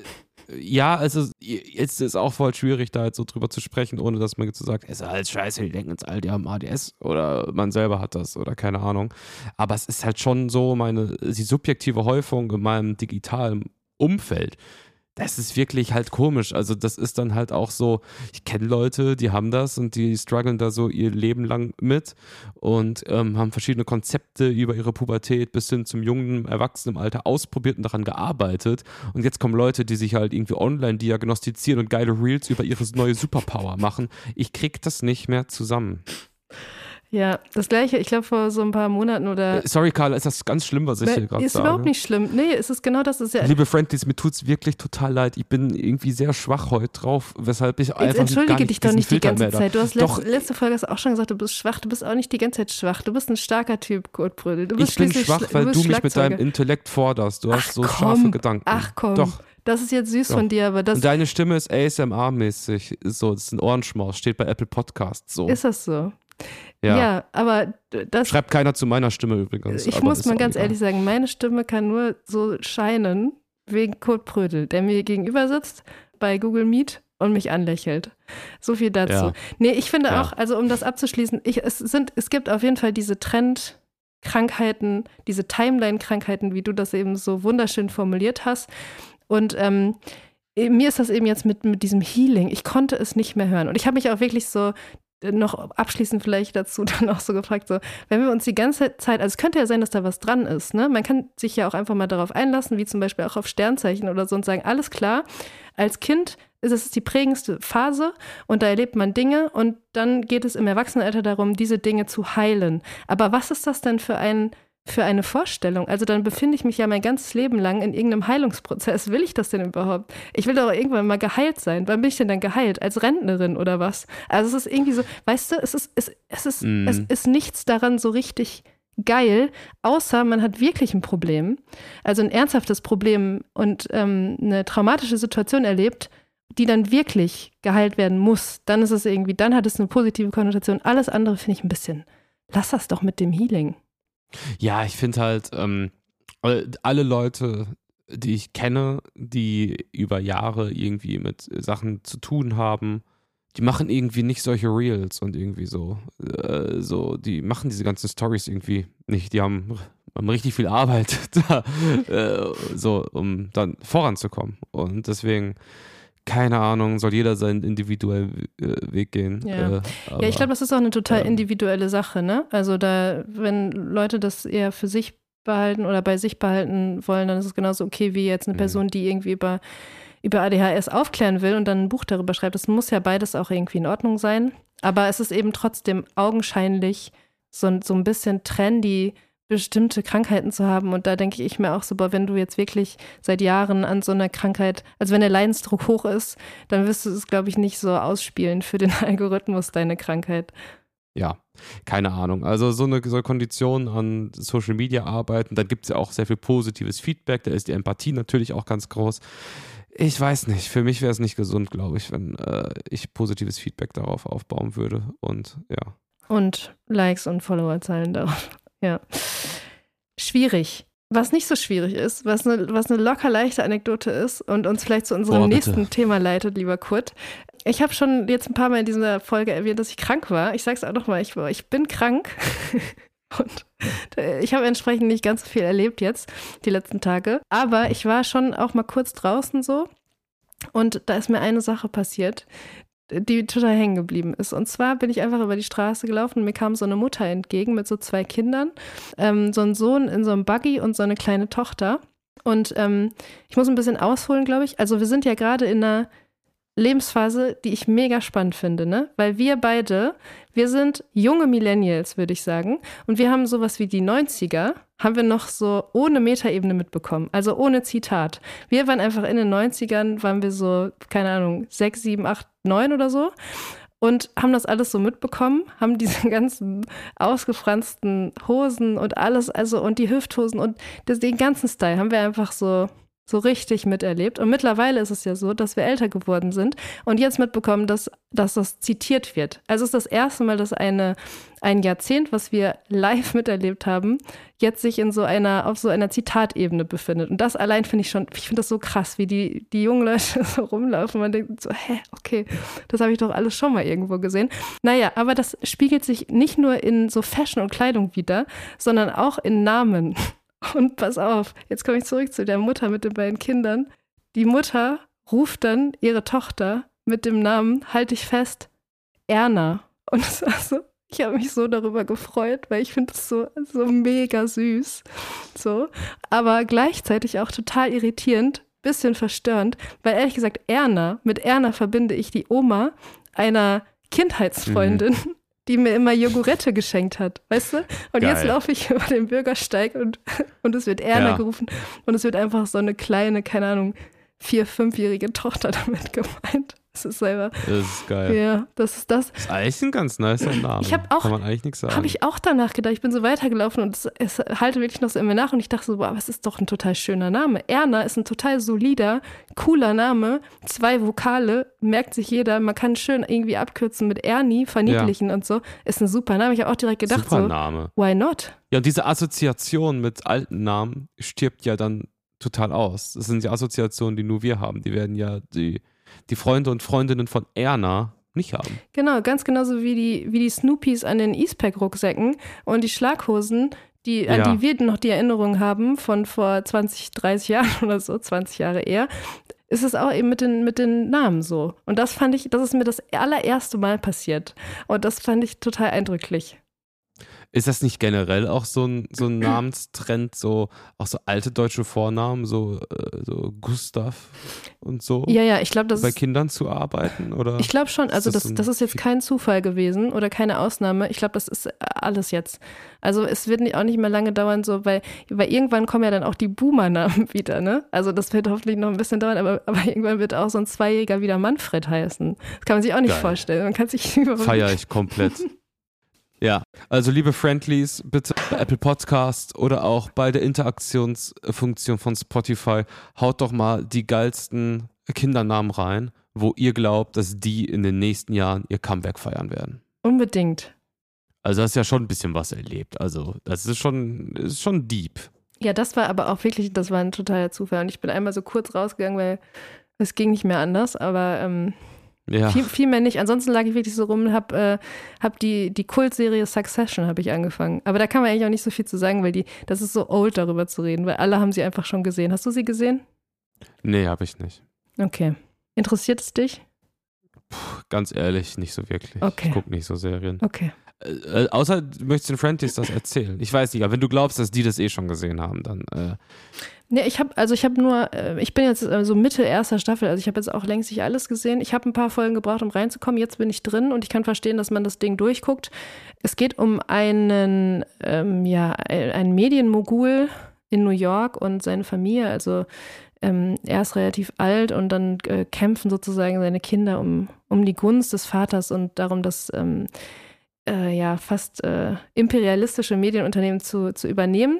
ja, also jetzt ist auch voll schwierig, da jetzt so drüber zu sprechen, ohne dass man jetzt so sagt, es ist halt scheiße, die denken jetzt alle, die haben ADS oder man selber hat das oder keine Ahnung. Aber es ist halt schon so meine, die subjektive Häufung in meinem digitalen Umfeld das ist wirklich halt komisch. Also das ist dann halt auch so, ich kenne Leute, die haben das und die strugglen da so ihr Leben lang mit und ähm, haben verschiedene Konzepte über ihre Pubertät bis hin zum jungen Erwachsenenalter ausprobiert und daran gearbeitet. Und jetzt kommen Leute, die sich halt irgendwie online diagnostizieren und geile Reels über ihre neue Superpower machen. Ich krieg das nicht mehr zusammen. Ja, das gleiche, ich glaube vor so ein paar Monaten oder. Äh, sorry, Carla, ist das ganz schlimm, was ich hier gerade sage? Ist überhaupt nicht schlimm. Nee, es ist genau das. Ist ja Liebe Friendlies, mir tut es wirklich total leid. Ich bin irgendwie sehr schwach heute drauf, weshalb ich Jetzt einfach entschuldige gar nicht dich doch nicht Filter die ganze Zeit. Du hast Doch, letzte Folge hast auch schon gesagt, du bist schwach. Du bist auch nicht die ganze Zeit schwach. Du bist ein starker Typ, Kurt Brödel. Du bist ich bin schwach, weil du, du mich mit deinem Intellekt forderst. Du hast Ach, so komm. scharfe Gedanken. Ach komm. Doch. Das ist jetzt süß Doch. von dir, aber das. Und deine Stimme ist ASMR-mäßig. So, das ist ein Ohrenschmaus. Steht bei Apple Podcasts so. Ist das so? Ja. ja, aber das. Schreibt keiner zu meiner Stimme übrigens. Ich muss mal ganz egal. ehrlich sagen, meine Stimme kann nur so scheinen wegen Kurt Prödel, der mir gegenüber sitzt bei Google Meet und mich anlächelt. So viel dazu. Ja. Nee, ich finde ja. auch, also um das abzuschließen, ich, es, sind, es gibt auf jeden Fall diese Trendkrankheiten, diese Timeline-Krankheiten, wie du das eben so wunderschön formuliert hast. Und ähm, mir ist das eben jetzt mit, mit diesem Healing, ich konnte es nicht mehr hören. Und ich habe mich auch wirklich so noch abschließend vielleicht dazu (laughs) dann auch so gefragt, so, wenn wir uns die ganze Zeit, also es könnte ja sein, dass da was dran ist, ne? Man kann sich ja auch einfach mal darauf einlassen, wie zum Beispiel auch auf Sternzeichen oder so und sagen, alles klar, als Kind ist es die prägendste Phase und da erlebt man Dinge und dann geht es im Erwachsenenalter darum, diese Dinge zu heilen. Aber was ist das denn für ein für eine Vorstellung? Also dann befinde ich mich ja mein ganzes Leben lang in irgendeinem Heilungsprozess. Will ich das denn überhaupt? Ich will doch irgendwann mal geheilt sein. Wann bin ich denn dann geheilt? Als Rentnerin oder was? Also es ist irgendwie so, weißt du, es ist, es, es ist, mm. es ist nichts daran so richtig geil, außer man hat wirklich ein Problem, also ein ernsthaftes Problem und ähm, eine traumatische Situation erlebt, die dann wirklich geheilt werden muss. Dann ist es irgendwie, dann hat es eine positive Konnotation. Alles andere finde ich ein bisschen, lass das doch mit dem Healing. Ja, ich finde halt, ähm, alle Leute, die ich kenne, die über Jahre irgendwie mit Sachen zu tun haben, die machen irgendwie nicht solche Reels und irgendwie so, äh, so, die machen diese ganzen Stories irgendwie nicht. Die haben, haben richtig viel Arbeit (laughs) da, äh, so, um dann voranzukommen. Und deswegen, keine Ahnung, soll jeder seinen individuellen äh, Weg gehen. Ja, äh, aber, ja ich glaube, das ist auch eine total ähm, individuelle Sache, ne? Also da, wenn Leute das eher für sich behalten oder bei sich behalten wollen, dann ist es genauso okay wie jetzt eine mhm. Person, die irgendwie über über ADHS aufklären will und dann ein Buch darüber schreibt. Das muss ja beides auch irgendwie in Ordnung sein. Aber es ist eben trotzdem augenscheinlich so, so ein bisschen trendy, bestimmte Krankheiten zu haben. Und da denke ich mir auch so, boah, wenn du jetzt wirklich seit Jahren an so einer Krankheit, also wenn der Leidensdruck hoch ist, dann wirst du es, glaube ich, nicht so ausspielen für den (laughs) Algorithmus, deine Krankheit. Ja, keine Ahnung. Also so eine, so eine Kondition an Social Media arbeiten, dann gibt es ja auch sehr viel positives Feedback, da ist die Empathie natürlich auch ganz groß. Ich weiß nicht. Für mich wäre es nicht gesund, glaube ich, wenn äh, ich positives Feedback darauf aufbauen würde. Und ja. Und Likes und Followerzahlen darauf. Ja. Schwierig. Was nicht so schwierig ist, was eine, was eine locker leichte Anekdote ist und uns vielleicht zu unserem oh, nächsten Thema leitet, lieber Kurt. Ich habe schon jetzt ein paar Mal in dieser Folge erwähnt, dass ich krank war. Ich sage es auch nochmal, ich, ich bin krank. (laughs) Und ich habe entsprechend nicht ganz so viel erlebt jetzt, die letzten Tage. Aber ich war schon auch mal kurz draußen so. Und da ist mir eine Sache passiert, die total hängen geblieben ist. Und zwar bin ich einfach über die Straße gelaufen und mir kam so eine Mutter entgegen mit so zwei Kindern. Ähm, so ein Sohn in so einem Buggy und so eine kleine Tochter. Und ähm, ich muss ein bisschen ausholen, glaube ich. Also wir sind ja gerade in einer Lebensphase, die ich mega spannend finde, ne? Weil wir beide, wir sind junge Millennials, würde ich sagen. Und wir haben sowas wie die 90er, haben wir noch so ohne Metaebene mitbekommen, also ohne Zitat. Wir waren einfach in den 90ern, waren wir so, keine Ahnung, 6, 7, 8, 9 oder so. Und haben das alles so mitbekommen, haben diese (laughs) ganzen ausgefransten Hosen und alles, also und die Hüfthosen und das, den ganzen Style haben wir einfach so so richtig miterlebt. Und mittlerweile ist es ja so, dass wir älter geworden sind und jetzt mitbekommen, dass, dass das zitiert wird. Also es ist das erste Mal, dass eine, ein Jahrzehnt, was wir live miterlebt haben, jetzt sich in so einer, auf so einer Zitatebene befindet. Und das allein finde ich schon, ich finde das so krass, wie die, die jungen Leute (laughs) so rumlaufen. Man denkt so, hä, okay, das habe ich doch alles schon mal irgendwo gesehen. Naja, aber das spiegelt sich nicht nur in so Fashion und Kleidung wieder, sondern auch in Namen. (laughs) Und pass auf, jetzt komme ich zurück zu der Mutter mit den beiden Kindern. Die Mutter ruft dann ihre Tochter mit dem Namen, halte ich fest, Erna. Und es war so, ich habe mich so darüber gefreut, weil ich finde es so, so mega süß. So. Aber gleichzeitig auch total irritierend, bisschen verstörend, weil ehrlich gesagt, Erna, mit Erna verbinde ich die Oma einer Kindheitsfreundin. Mhm (laughs) die mir immer Jogurette geschenkt hat, weißt du? Und Geil. jetzt laufe ich über den Bürgersteig und, (laughs) und es wird Erna ja. gerufen und es wird einfach so eine kleine, keine Ahnung, vier-, fünfjährige Tochter damit gemeint. Das ist selber. Das ist geil. Ja, das ist das. Das ist eigentlich ein ganz nicer Name. Ich habe auch, Kann man eigentlich nichts sagen. Habe ich auch danach gedacht. Ich bin so weitergelaufen und es, es halte wirklich noch so immer nach und ich dachte so, boah, was ist doch ein total schöner Name. Erna ist ein total solider, cooler Name. Zwei Vokale, merkt sich jeder. Man kann schön irgendwie abkürzen mit Ernie, verniedlichen ja. und so. Ist ein super Name. Ich habe auch direkt gedacht super so, Name. why not? Ja, und diese Assoziation mit alten Namen stirbt ja dann total aus. Das sind die Assoziationen, die nur wir haben. Die werden ja die die Freunde und Freundinnen von Erna nicht haben. Genau, ganz genauso wie die, wie die Snoopies an den Eastpack-Rucksäcken und die Schlaghosen, die, an ja. die wir noch die Erinnerung haben von vor 20, 30 Jahren (laughs) oder so, 20 Jahre eher, ist es auch eben mit den, mit den Namen so. Und das fand ich, das ist mir das allererste Mal passiert. Und das fand ich total eindrücklich. Ist das nicht generell auch so ein, so ein Namenstrend, so auch so alte deutsche Vornamen, so, äh, so Gustav und so? Ja, ja, ich glaube, das Bei ist, Kindern zu arbeiten, oder? ich glaube schon, also das, das das ist jetzt kein Zufall gewesen oder keine Ausnahme. Ich glaube, das ist alles jetzt. Also es wird auch nicht mehr lange dauern, so, weil, weil irgendwann kommen ja dann auch die Boomer-Namen (laughs) wieder, ne? Also das wird hoffentlich noch ein bisschen dauern, aber, aber irgendwann wird auch so ein Zweijähriger wieder Manfred heißen. Das kann man sich auch nicht Geil. vorstellen. Man kann sich (laughs) Feiere ich komplett. (laughs) ja, also liebe Friendlies, bitte bei Apple Podcast oder auch bei der Interaktionsfunktion von Spotify, haut doch mal die geilsten Kindernamen rein, wo ihr glaubt, dass die in den nächsten Jahren ihr Comeback feiern werden. Unbedingt. Also hast ja schon ein bisschen was erlebt. Also das ist schon, ist schon deep. Ja, das war aber auch wirklich, das war ein totaler Zufall. Und ich bin einmal so kurz rausgegangen, weil es ging nicht mehr anders, aber ähm, Ja. viel, viel mehr nicht. Ansonsten lag ich wirklich so rum und habe äh, hab die, die Kultserie Succession habe ich angefangen. Aber da kann man eigentlich auch nicht so viel zu sagen, weil die, das ist so old, darüber zu reden, weil alle haben sie einfach schon gesehen. Hast du sie gesehen? Nee, habe ich nicht. Okay. Interessiert es dich? Ganz ehrlich, nicht so wirklich. Okay. Ich gucke nicht so Serien. Okay. Äh, äh, außer du möchtest den Friendlies das erzählen. Ich weiß nicht, aber wenn du glaubst, dass die das eh schon gesehen haben, dann äh, Nee, ich habe also ich habe nur, äh, ich bin jetzt äh, so Mitte erster Staffel, also ich habe jetzt auch längst nicht alles gesehen. Ich habe ein paar Folgen gebraucht, um reinzukommen. Jetzt bin ich drin und ich kann verstehen, dass man das Ding durchguckt. Es geht um einen, ähm, ja, ein- einen Medienmogul in New York und seine Familie. Also ähm, er ist relativ alt und dann äh, kämpfen sozusagen seine Kinder um, um die Gunst des Vaters und darum, dass ähm, äh, ja fast äh, imperialistische Medienunternehmen zu, zu übernehmen.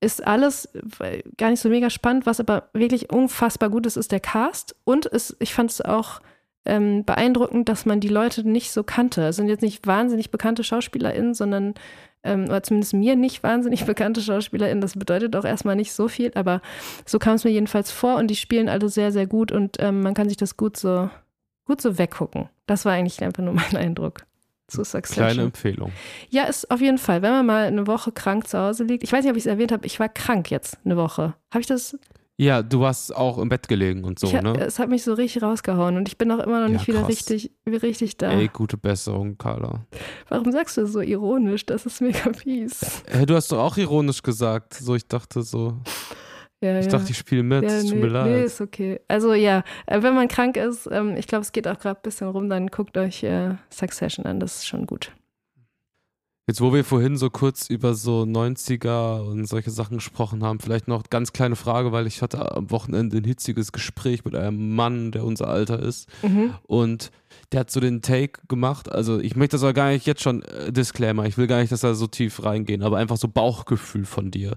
Ist alles äh, gar nicht so mega spannend, was aber wirklich unfassbar gut ist, ist der Cast. Und es, ich fand es auch ähm, beeindruckend, dass man die Leute nicht so kannte. Es sind jetzt nicht wahnsinnig bekannte SchauspielerInnen, sondern ähm, oder zumindest mir nicht wahnsinnig (laughs) bekannte SchauspielerInnen. Das bedeutet auch erstmal nicht so viel, aber so kam es mir jedenfalls vor und die spielen alle sehr, sehr gut und ähm, man kann sich das gut so, gut so weggucken. Das war eigentlich einfach nur (laughs) mein Eindruck zu Succession. kleine Empfehlung. Ja, ist auf jeden Fall. Wenn man mal eine Woche krank zu Hause liegt. Ich weiß nicht, ob ich es erwähnt habe. Ich war krank jetzt eine Woche. Habe ich das? Ja, du hast auch im Bett gelegen und so, ich, ne? Es hat mich so richtig rausgehauen und ich bin auch immer noch Ja, nicht wieder richtig, richtig da. Ey, gute Besserung, Carla. Warum sagst du das so ironisch? Das ist mega fies. Hey, du hast doch auch ironisch gesagt. So, ich dachte so, Ja, ich ja. dachte, ich spiele mit. ja, tut nee, mir leid. nee, ist okay. Also ja, äh, wenn man krank ist, ähm, ich glaube, es geht auch gerade ein bisschen rum, dann guckt euch äh, Succession an. Das ist schon gut. Jetzt, wo wir vorhin so kurz über so 90er und solche Sachen gesprochen haben, vielleicht noch ganz kleine Frage, weil ich hatte am Wochenende ein hitziges Gespräch mit einem Mann, der unser Alter ist. Mhm. Und der hat so den Take gemacht. Also, ich möchte das aber gar nicht jetzt schon äh, Disclaimer. Ich will gar nicht, dass da so tief reingehen, aber einfach so Bauchgefühl von dir.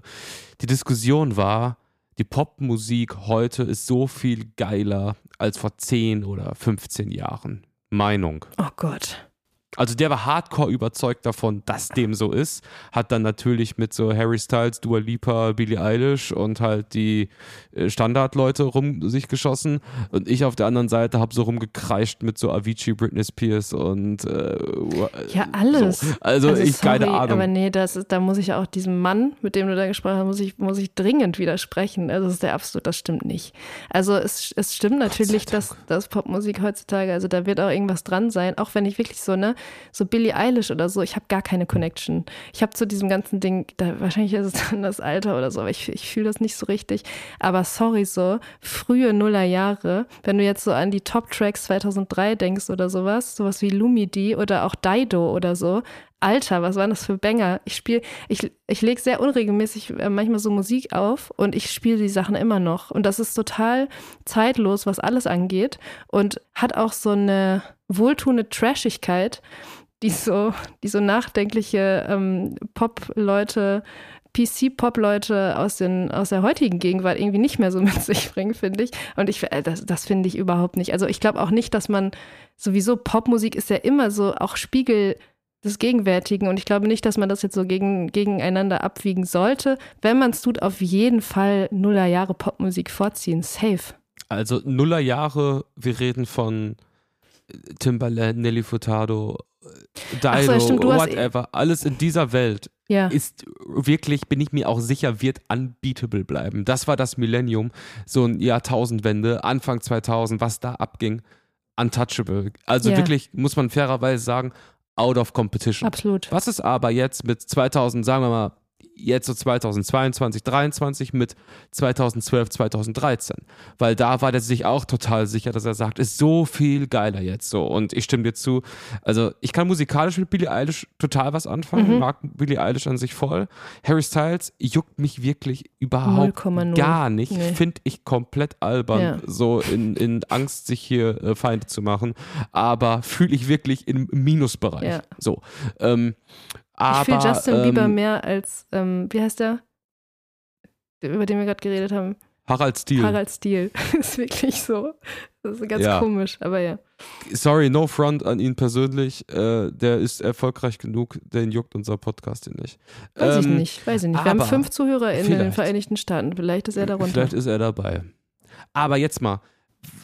Die Diskussion war, die Popmusik heute ist so viel geiler als vor 10 oder 15 Jahren. Meinung. Oh Gott. Also der war hardcore überzeugt davon, dass dem so ist. Hat dann natürlich mit so Harry Styles, Dua Lipa, Billie Eilish und halt die äh, Standardleute rum sich geschossen. Und ich auf der anderen Seite habe so rumgekreischt mit so Avicii, Britney Spears und äh, Ja, alles. So. Also, ich sorry, keine Ahnung. Aber nee, das ist, da muss ich auch diesem Mann, mit dem du da gesprochen hast, muss ich, muss ich dringend widersprechen. Also das ist der absolut, das stimmt nicht. Also es, es stimmt natürlich, dass, dass Popmusik heutzutage, also da wird auch irgendwas dran sein, auch wenn ich wirklich so, ne, so Billie Eilish oder so, ich habe gar keine Connection. Ich habe zu diesem ganzen Ding, da, wahrscheinlich ist es dann das Alter oder so, aber ich, ich fühle das nicht so richtig. Aber sorry so, frühe Nullerjahre, wenn du jetzt so an die Top-Tracks 2003 denkst oder sowas, sowas wie Lumidi oder auch Dido oder so, Alter, was waren das für Banger? Ich spiele, ich, ich lege sehr unregelmäßig äh, manchmal so Musik auf und ich spiele die Sachen immer noch. Und das ist total zeitlos, was alles angeht und hat auch so eine wohltuende Trashigkeit, die so, die so nachdenkliche ähm, Pop-Leute, PC-Pop-Leute aus, aus der heutigen Gegenwart irgendwie nicht mehr so (laughs) mit sich bringen, finde ich. Und ich, äh, das, das finde ich überhaupt nicht. Also ich glaube auch nicht, dass man sowieso Popmusik ist ja immer so auch Spiegel des Gegenwärtigen und ich glaube nicht, dass man das jetzt so gegen, gegeneinander abwiegen sollte. Wenn man es tut, auf jeden Fall Nullerjahre Popmusik vorziehen. Safe. Also Nullerjahre, wir reden von Timbaland, Nelly Furtado, äh, Dido, so, stimmt, whatever. Alles in dieser Welt Ja. ist wirklich, bin ich mir auch sicher, wird unbeatable bleiben. Das war das Millennium, so ein Jahrtausendwende, Anfang 2000, was da abging, untouchable. Also Ja. wirklich, muss man fairerweise sagen, out of competition. Absolut. Was ist aber jetzt mit 2000, sagen wir mal, jetzt so 2022, 2023 mit 2012, 2013. Weil da war der sich auch total sicher, dass er sagt, ist so viel geiler jetzt so. Und ich stimme dir zu. Also ich kann musikalisch mit Billie Eilish total was anfangen. Mhm. mag Billie Eilish an sich voll. Harry Styles juckt mich wirklich überhaupt 0, gar nicht. Nee. Finde ich komplett albern, ja. so in, in Angst, sich hier äh, Feinde zu machen. Aber fühle ich wirklich im Minusbereich. Ja. So. Ähm, aber, ich fühle Justin ähm, Bieber mehr als, ähm, wie heißt der? Über den wir gerade geredet haben. Harald Stiel. Harald Stiel. (laughs) ist wirklich so. Das ist ganz ja. komisch, aber ja. Sorry, no front an ihn persönlich. Äh, der ist erfolgreich genug, den juckt unser Podcast hier nicht. Weiß ähm, ich nicht, weiß ich nicht. Wir haben fünf Zuhörer in den Vereinigten Staaten. Vielleicht ist er darunter. Vielleicht ist er dabei. Aber jetzt mal,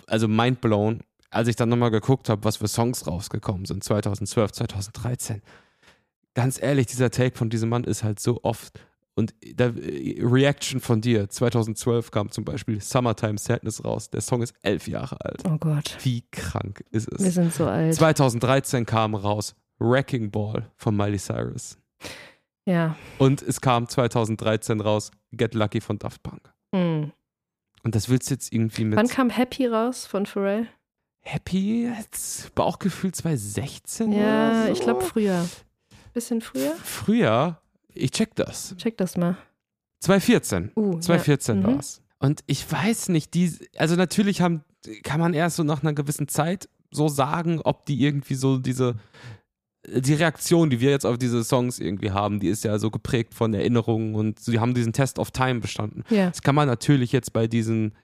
also mind blown, als ich dann nochmal geguckt habe, was für Songs rausgekommen sind, 2012, 2013 ganz ehrlich, dieser Take von diesem Mann ist halt so oft. Und der Reaction von dir, 2012 kam zum Beispiel Summertime Sadness raus. Der Song ist elf Jahre alt. Oh Gott. Wie krank ist es? Wir sind so alt. 2013 kam raus Wrecking Ball von Miley Cyrus. Ja. Und es kam 2013 raus Get Lucky von Daft Punk. Mhm. Und das willst du jetzt irgendwie mit. Wann kam Happy raus von Pharrell? Happy, jetzt Bauchgefühl 2016? Ja, so. ich glaube früher. Bisschen früher? Früher? Ich check das. Check das mal. 2014. Uh, 2014 ja. war es. Und ich weiß nicht, die, also natürlich haben, kann man erst so nach einer gewissen Zeit so sagen, ob die irgendwie so diese, die Reaktion, die wir jetzt auf diese Songs irgendwie haben, die ist ja so geprägt von Erinnerungen und sie haben diesen Test of Time bestanden. Ja. Das kann man natürlich jetzt bei diesen,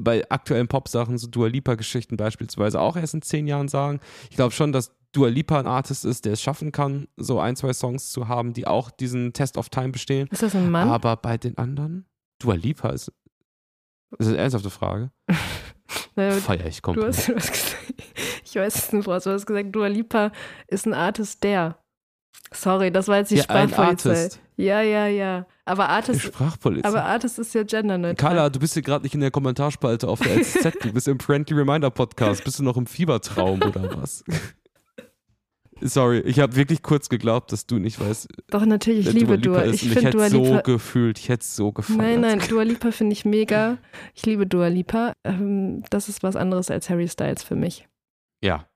bei aktuellen Pop-Sachen, so Dua Lipa-Geschichten beispielsweise auch erst in zehn Jahren sagen. Ich glaube schon, dass Dua Lipa ein Artist ist, der es schaffen kann, so ein, zwei Songs zu haben, die auch diesen Test of Time bestehen. Ist das ein Mann? Aber bei den anderen, Dua Lipa ist, ist eine ernsthafte Frage. (laughs) naja, Feier ich komplett. Du hast, du hast gesagt, (laughs) ich weiß es nicht, du hast gesagt, Dua Lipa ist ein Artist, der. Sorry, das war jetzt die ja, Sprachpolizei. Ja, ja, ja. Aber Artist, Sprachpolizei. aber Artist ist ja genderneutral. Carla, du bist hier gerade nicht in der Kommentarspalte auf der (laughs) LZ, du bist im Friendly Reminder Podcast. Bist du noch im Fiebertraum oder was? Sorry, ich habe wirklich kurz geglaubt, dass du nicht weißt. Doch, natürlich, ich liebe Dua. Dua. Ich, hätte Dua so gefühlt, ich hätte es so gefallen. Nein, nein, Dua Lipa finde ich mega. Ich liebe Dua Lipa. Ähm, das ist was anderes als Harry Styles für mich. Ja,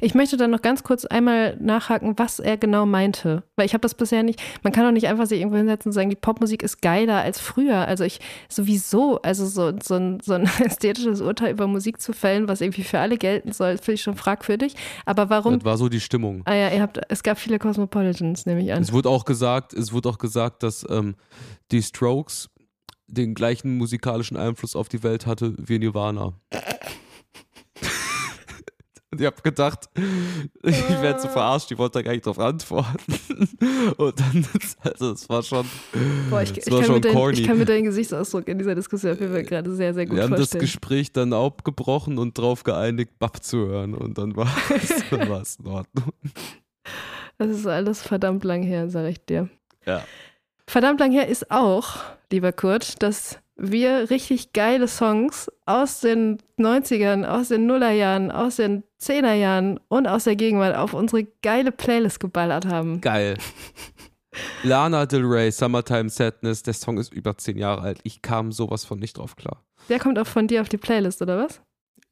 ich möchte dann noch ganz kurz einmal nachhaken, was er genau meinte. Weil ich habe das bisher nicht, man kann doch nicht einfach sich irgendwo hinsetzen und sagen, die Popmusik ist geiler als früher. Also ich sowieso, also so, so, ein, so ein (laughs) ästhetisches Urteil über Musik zu fällen, was irgendwie für alle gelten soll, finde ich schon fragwürdig. Aber warum? Das war so die Stimmung. Ah ja, ihr habt, es gab viele Cosmopolitans, nehme ich an. Es wurde auch gesagt, es wurde auch gesagt, dass ähm, die Strokes den gleichen musikalischen Einfluss auf die Welt hatte wie Nirvana. Und ich habe gedacht, ich werde so verarscht, ich wollte da gar nicht drauf antworten. (laughs) Und dann, also es war schon, Boah, ich, ich, war schon dein, corny. ich kann mir deinen Gesichtsausdruck in dieser Diskussion auf jeden Fall gerade sehr, sehr gut Wir haben vorstellen. das Gespräch dann abgebrochen und drauf geeinigt, Bab zu hören. Und dann (laughs) war es in Ordnung. Das ist alles verdammt lang her, sag ich dir. Ja. Verdammt lang her ist auch, lieber Kurt, dass wir richtig geile Songs aus den 90ern, aus den Nullerjahren, aus den 10er und aus der Gegenwart auf unsere geile Playlist geballert haben. Geil. (laughs) Lana Del Rey, Summertime Sadness, der Song ist über zehn Jahre alt. Ich kam sowas von nicht drauf klar. Der kommt auch von dir auf die Playlist, oder was?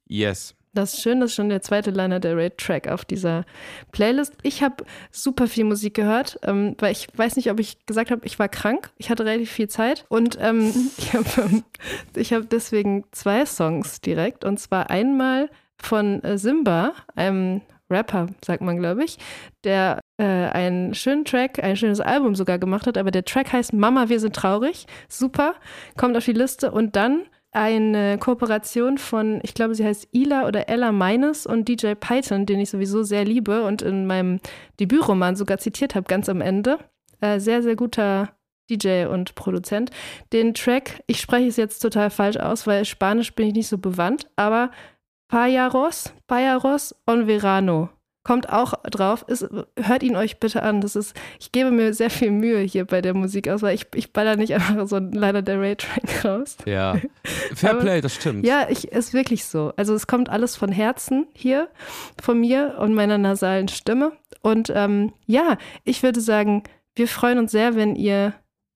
Yes. Das ist schön, das ist schon der zweite Liner der Raid Track auf dieser Playlist. Ich habe super viel Musik gehört, ähm, weil ich weiß nicht, ob ich gesagt habe, ich war krank. Ich hatte relativ viel Zeit und ähm, (laughs) ich habe ähm, hab deswegen zwei Songs direkt. Und zwar einmal von äh, Simba, einem Rapper, sagt man, glaube ich, der äh, einen schönen Track, ein schönes Album sogar gemacht hat. Aber der Track heißt Mama, wir sind traurig. Super, kommt auf die Liste. Und dann eine Kooperation von, ich glaube, sie heißt Ila oder Ella Meines und DJ Python, den ich sowieso sehr liebe und in meinem Debütroman sogar zitiert habe, ganz am Ende. Äh, sehr, sehr guter DJ und Produzent. Den Track, ich spreche es jetzt total falsch aus, weil Spanisch bin ich nicht so bewandt, aber Payaros, Payaros on Verano kommt auch drauf. Ist, hört ihn euch bitte an. Das ist, ich gebe mir sehr viel Mühe hier bei der Musikauswahl. Ich, ich baller nicht einfach so leider der Ray-Track (laughs) raus. Ja, Fairplay, das stimmt. Ja, ich, ist wirklich so. Also es kommt alles von Herzen hier, von mir und meiner nasalen Stimme. Und ähm, ja, ich würde sagen, wir freuen uns sehr, wenn ihr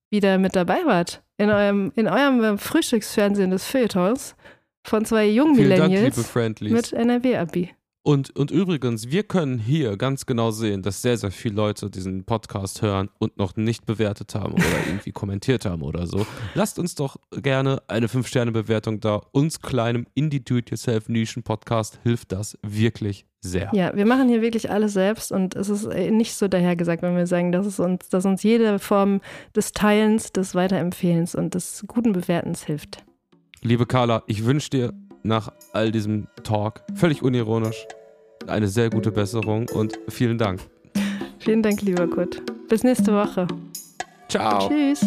wieder mit dabei wart in eurem, in eurem Frühstücksfernsehen des Feuilletons von zwei jungen Millennials mit NRW-Abi. Und, und übrigens, wir können hier ganz genau sehen, dass sehr, sehr viele Leute diesen Podcast hören und noch nicht bewertet haben oder (laughs) irgendwie kommentiert haben oder so. Lasst uns doch gerne eine 5-Sterne-Bewertung da. Uns kleinem Indie-Do-It-Yourself-Nischen-Podcast hilft das wirklich sehr. Ja, wir machen hier wirklich alles selbst und es ist äh, nicht so dahergesagt, wenn wir sagen, dass, es uns, dass uns jede Form des Teilens, des Weiterempfehlens und des guten Bewertens hilft. Liebe Carla, ich wünsche dir nach all diesem Talk, völlig unironisch, eine sehr gute Besserung und vielen Dank. Vielen Dank, lieber Kurt. Bis nächste Woche. Ciao. Tschüss.